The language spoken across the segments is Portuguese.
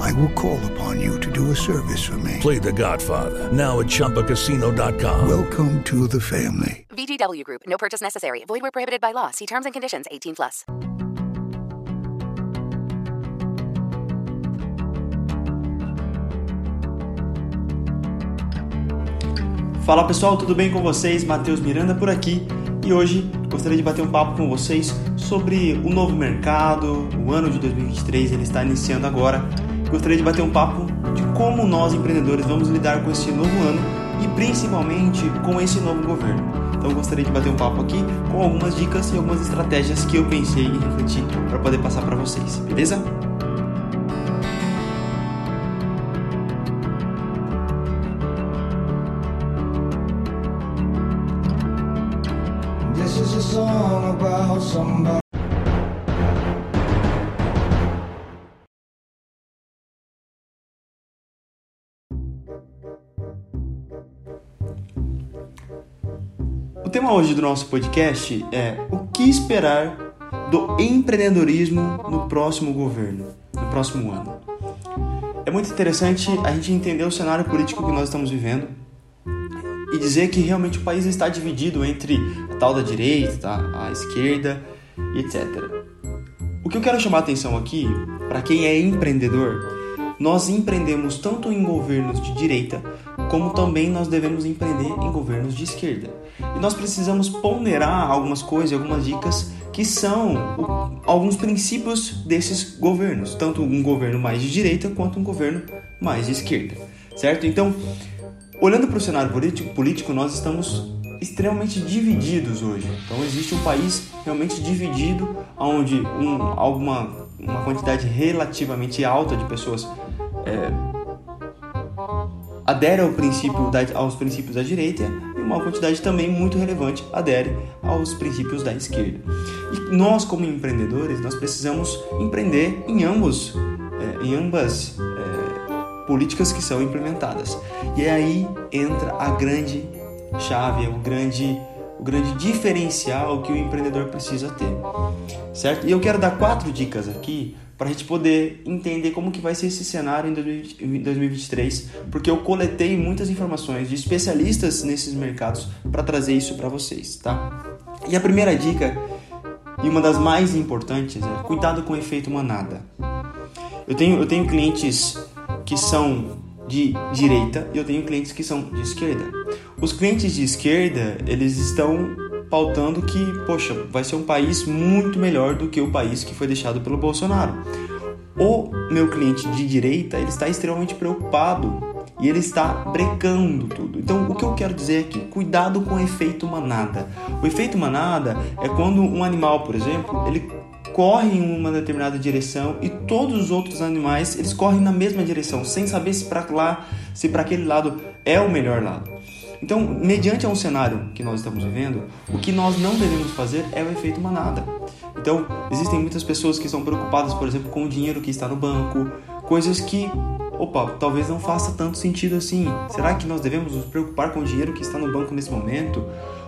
I will call upon you to do a service for me. Play The Godfather now at ChumbaCasino.com. Welcome to the family. VGW Group. No purchase necessary. Void where prohibited by law. See terms and conditions. 18 plus. Fala pessoal, tudo bem com vocês? Matheus Miranda por aqui e hoje gostaria de bater um papo com vocês sobre o novo mercado. O ano de 2023 ele está iniciando agora. Gostaria de bater um papo de como nós empreendedores vamos lidar com esse novo ano e principalmente com esse novo governo. Então gostaria de bater um papo aqui com algumas dicas e algumas estratégias que eu pensei e refleti para poder passar para vocês, beleza? This is a song about somebody. Tema hoje do nosso podcast é o que esperar do empreendedorismo no próximo governo, no próximo ano. É muito interessante a gente entender o cenário político que nós estamos vivendo e dizer que realmente o país está dividido entre a tal da direita, a esquerda e etc. O que eu quero chamar a atenção aqui, para quem é empreendedor, nós empreendemos tanto em governos de direita, como também nós devemos empreender em governos de esquerda. E nós precisamos ponderar algumas coisas, algumas dicas que são o, alguns princípios desses governos, tanto um governo mais de direita quanto um governo mais de esquerda, certo? Então, olhando para o cenário político, político, nós estamos extremamente divididos hoje. Então existe um país realmente dividido, onde um, alguma uma quantidade relativamente alta de pessoas é, adere ao princípio da, aos princípios da direita e uma quantidade também muito relevante adere aos princípios da esquerda. E nós, como empreendedores, nós precisamos empreender em ambos, é, em ambas é, políticas que são implementadas. E aí entra a grande chave, o grande, o grande diferencial que o empreendedor precisa ter, certo? E eu quero dar quatro dicas aqui para a gente poder entender como que vai ser esse cenário em 2023, porque eu coletei muitas informações de especialistas nesses mercados para trazer isso para vocês, tá? E a primeira dica e uma das mais importantes é cuidado com o efeito manada. Eu tenho, eu tenho clientes que são de direita e eu tenho clientes que são de esquerda. Os clientes de esquerda, eles estão pautando que, poxa, vai ser um país muito melhor do que o país que foi deixado pelo Bolsonaro. O meu cliente de direita, ele está extremamente preocupado e ele está brecando tudo. Então, o que eu quero dizer aqui, cuidado com o efeito manada. O efeito manada é quando um animal, por exemplo, ele corre em uma determinada direção e todos os outros animais eles correm na mesma direção, sem saber se para lá, se para aquele lado é o melhor lado. Então, mediante um cenário que nós estamos vivendo, o que nós não devemos fazer é o efeito manada. Então, existem muitas pessoas que estão preocupadas, por exemplo, com o dinheiro que está no banco, coisas que, opa, talvez não faça tanto sentido assim. Será que nós devemos nos preocupar com o dinheiro que está no banco nesse momento?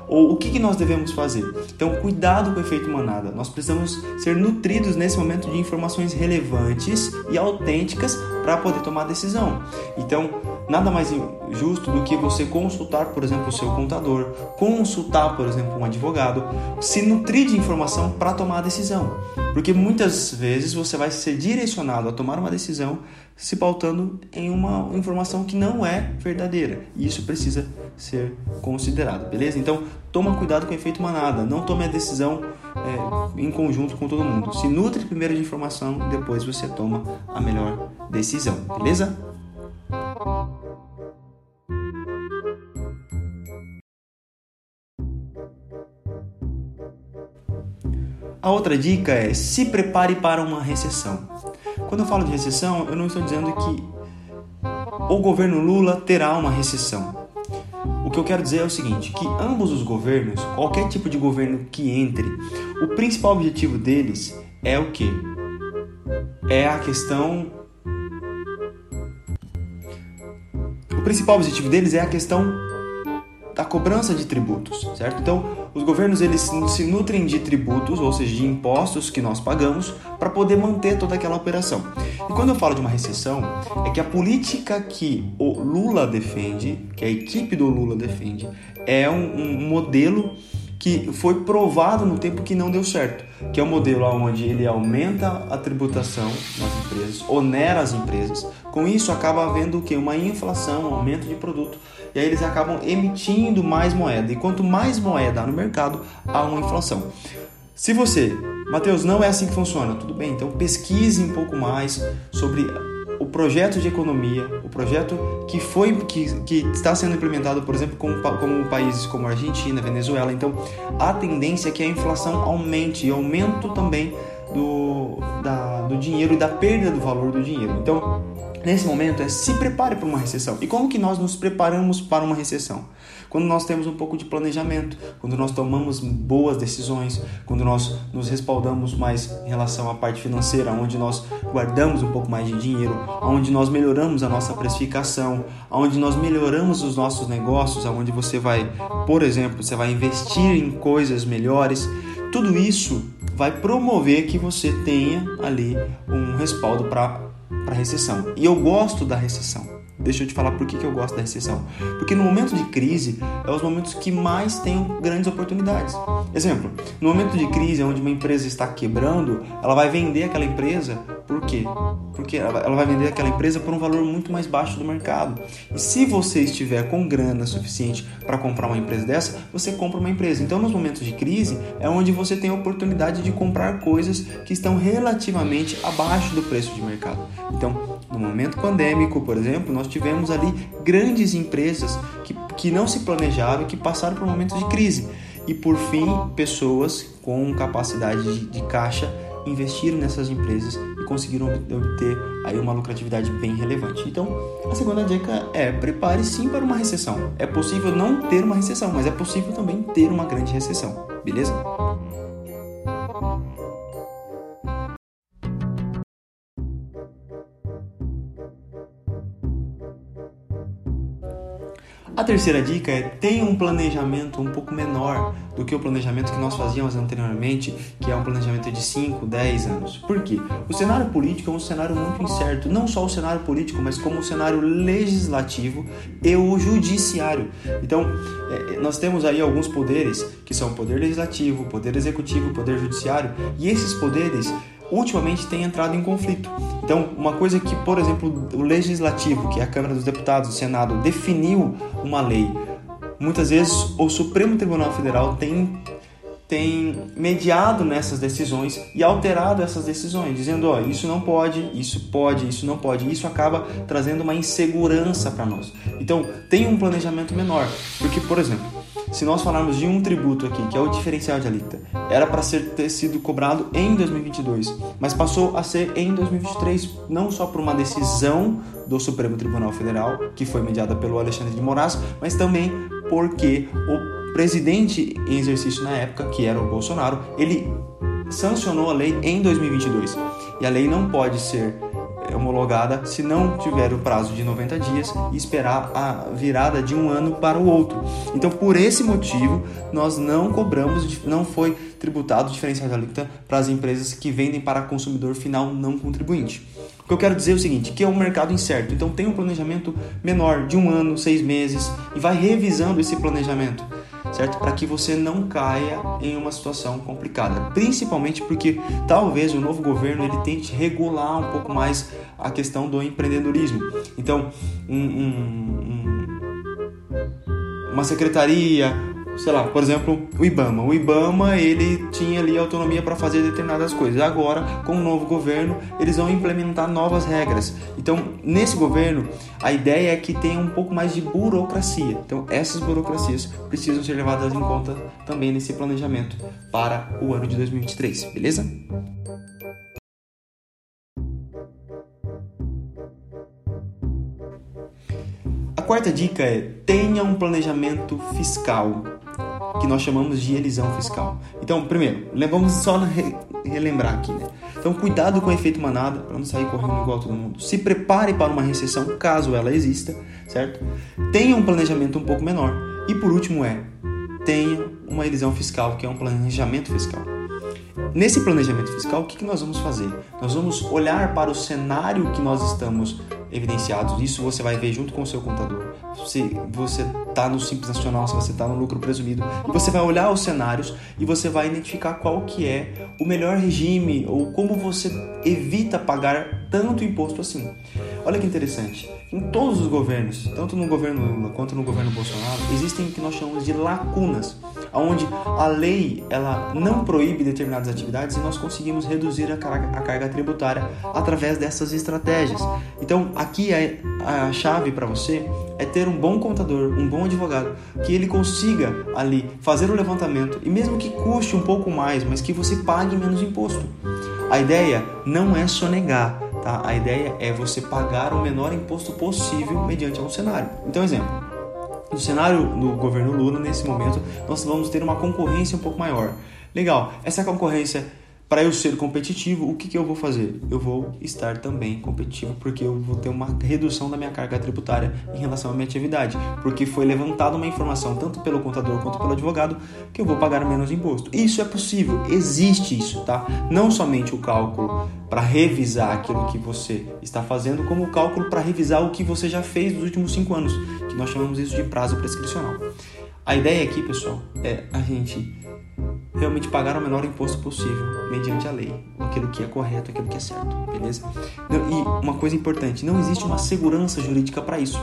Ou o que, que nós devemos fazer? Então, cuidado com o efeito manada. Nós precisamos ser nutridos nesse momento de informações relevantes e autênticas para poder tomar decisão. Então, nada mais justo do que você consultar, por exemplo, o seu contador, consultar, por exemplo, um advogado, se nutrir de informação para tomar a decisão. Porque muitas vezes você vai ser direcionado a tomar uma decisão se pautando em uma informação que não é verdadeira. E isso precisa ser considerado, beleza? Então, toma cuidado com o efeito manada. Não tome a decisão é, em conjunto com todo mundo. Se nutre primeiro de informação, depois você toma a melhor decisão, beleza? A outra dica é se prepare para uma recessão. Quando eu falo de recessão, eu não estou dizendo que o governo Lula terá uma recessão. O que eu quero dizer é o seguinte, que ambos os governos, qualquer tipo de governo que entre, o principal objetivo deles é o que? É a questão principal objetivo deles é a questão da cobrança de tributos, certo? Então, os governos eles se nutrem de tributos, ou seja, de impostos que nós pagamos, para poder manter toda aquela operação. E quando eu falo de uma recessão, é que a política que o Lula defende, que a equipe do Lula defende, é um, um modelo que foi provado no tempo que não deu certo, que é o um modelo onde ele aumenta a tributação nas empresas, onera as empresas. Com isso acaba havendo o que uma inflação, um aumento de produto, e aí eles acabam emitindo mais moeda. E quanto mais moeda há no mercado, há uma inflação. Se você, Matheus, não é assim que funciona, tudo bem, então pesquise um pouco mais sobre projeto de economia, o projeto que foi que, que está sendo implementado, por exemplo, como, países como Argentina, Venezuela. Então, a tendência é que a inflação aumente e aumento também do, da, do dinheiro e da perda do valor do dinheiro. Então, nesse momento é se prepare para uma recessão. E como que nós nos preparamos para uma recessão? Quando nós temos um pouco de planejamento, quando nós tomamos boas decisões, quando nós nos respaldamos mais em relação à parte financeira, onde nós guardamos um pouco mais de dinheiro, onde nós melhoramos a nossa precificação, onde nós melhoramos os nossos negócios, onde você vai, por exemplo, você vai investir em coisas melhores. Tudo isso vai promover que você tenha ali um respaldo para a recessão. E eu gosto da recessão. Deixa eu te falar por que, que eu gosto da recessão. Porque no momento de crise é os momentos que mais tem grandes oportunidades. Exemplo, no momento de crise, onde uma empresa está quebrando, ela vai vender aquela empresa por quê? Porque ela vai vender aquela empresa por um valor muito mais baixo do mercado. E se você estiver com grana suficiente para comprar uma empresa dessa, você compra uma empresa. Então, nos momentos de crise, é onde você tem a oportunidade de comprar coisas que estão relativamente abaixo do preço de mercado. Então, no momento pandêmico, por exemplo, nós tivemos ali grandes empresas que, que não se planejaram e que passaram por momentos de crise. E por fim, pessoas com capacidade de, de caixa investiram nessas empresas conseguiram obter aí uma lucratividade bem relevante. Então, a segunda dica é prepare sim para uma recessão. É possível não ter uma recessão, mas é possível também ter uma grande recessão, beleza? A terceira dica é tenha um planejamento um pouco menor do que o planejamento que nós fazíamos anteriormente, que é um planejamento de 5, 10 anos. Por quê? O cenário político é um cenário muito incerto, não só o cenário político, mas como o cenário legislativo e o judiciário. Então, é, nós temos aí alguns poderes, que são o poder legislativo, poder executivo, poder judiciário, e esses poderes ultimamente tem entrado em conflito. Então, uma coisa que, por exemplo, o legislativo, que é a Câmara dos Deputados, o Senado, definiu uma lei, muitas vezes o Supremo Tribunal Federal tem tem mediado nessas decisões e alterado essas decisões, dizendo, ó, isso não pode, isso pode, isso não pode. Isso acaba trazendo uma insegurança para nós. Então, tem um planejamento menor, porque, por exemplo, se nós falarmos de um tributo aqui, que é o diferencial de alíquota, era para ser ter sido cobrado em 2022, mas passou a ser em 2023, não só por uma decisão do Supremo Tribunal Federal, que foi mediada pelo Alexandre de Moraes, mas também porque o presidente em exercício na época, que era o Bolsonaro, ele sancionou a lei em 2022. E a lei não pode ser se não tiver o prazo de 90 dias e esperar a virada de um ano para o outro. Então, por esse motivo, nós não cobramos, não foi tributado diferencial de alíquota para as empresas que vendem para consumidor final não contribuinte. O que eu quero dizer é o seguinte, que é um mercado incerto, então tem um planejamento menor, de um ano, seis meses, e vai revisando esse planejamento certo? Para que você não caia em uma situação complicada, principalmente porque talvez o novo governo ele tente regular um pouco mais a questão do empreendedorismo. Então, um, um, um, uma secretaria, sei lá, por exemplo, o IBAMA. O IBAMA ele tinha ali autonomia para fazer determinadas coisas. Agora, com o novo governo, eles vão implementar novas regras. Então, nesse governo, a ideia é que tenha um pouco mais de burocracia. Então, essas burocracias precisam ser levadas em conta também nesse planejamento para o ano de 2023, beleza? quarta dica é tenha um planejamento fiscal, que nós chamamos de elisão fiscal. Então, primeiro, vamos só relembrar aqui, né? Então, cuidado com o efeito manada para não sair correndo igual todo mundo. Se prepare para uma recessão, caso ela exista, certo? Tenha um planejamento um pouco menor. E por último é, tenha uma elisão fiscal, que é um planejamento fiscal. Nesse planejamento fiscal, o que, que nós vamos fazer? Nós vamos olhar para o cenário que nós estamos evidenciados. Isso você vai ver junto com o seu contador. Se você está no Simples Nacional, se você está no lucro presumido, e você vai olhar os cenários e você vai identificar qual que é o melhor regime ou como você evita pagar tanto imposto assim. Olha que interessante. Em todos os governos, tanto no governo Lula quanto no governo Bolsonaro, existem o que nós chamamos de lacunas, onde a lei ela não proíbe determinadas atividades e nós conseguimos reduzir a carga, a carga tributária através dessas estratégias. Então, aqui a, a chave para você é ter um bom contador, um bom advogado, que ele consiga ali fazer o levantamento e mesmo que custe um pouco mais, mas que você pague menos imposto. A ideia não é sonegar, Tá? A ideia é você pagar o menor imposto possível mediante um cenário. Então, exemplo, no cenário do governo Lula, nesse momento, nós vamos ter uma concorrência um pouco maior. Legal, essa concorrência para eu ser competitivo, o que, que eu vou fazer? Eu vou estar também competitivo porque eu vou ter uma redução da minha carga tributária em relação à minha atividade, porque foi levantada uma informação tanto pelo contador quanto pelo advogado que eu vou pagar menos imposto. Isso é possível, existe isso, tá? Não somente o cálculo para revisar aquilo que você está fazendo, como o cálculo para revisar o que você já fez nos últimos cinco anos, que nós chamamos isso de prazo prescricional. A ideia aqui, pessoal, é a gente realmente pagar o menor imposto possível mediante a lei, aquilo que é correto, aquilo que é certo, beleza? E uma coisa importante, não existe uma segurança jurídica para isso.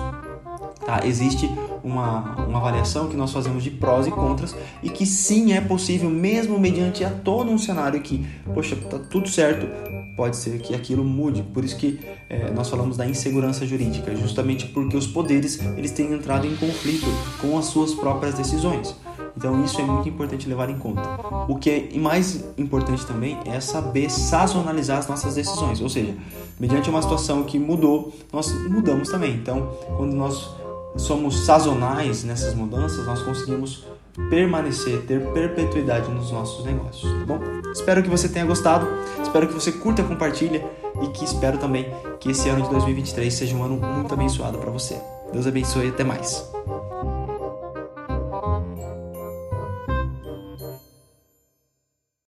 Tá? Existe uma, uma avaliação que nós fazemos de prós e contras e que sim é possível, mesmo mediante a todo um cenário que, poxa, tá tudo certo, pode ser que aquilo mude. Por isso que é, nós falamos da insegurança jurídica, justamente porque os poderes eles têm entrado em conflito com as suas próprias decisões. Então isso é muito importante levar em conta. O que é mais importante também é saber sazonalizar as nossas decisões, ou seja, mediante uma situação que mudou, nós mudamos também. Então, quando nós somos sazonais nessas mudanças, nós conseguimos permanecer, ter perpetuidade nos nossos negócios, tá bom? Espero que você tenha gostado, espero que você curta, compartilha e que espero também que esse ano de 2023 seja um ano muito abençoado para você. Deus abençoe e até mais.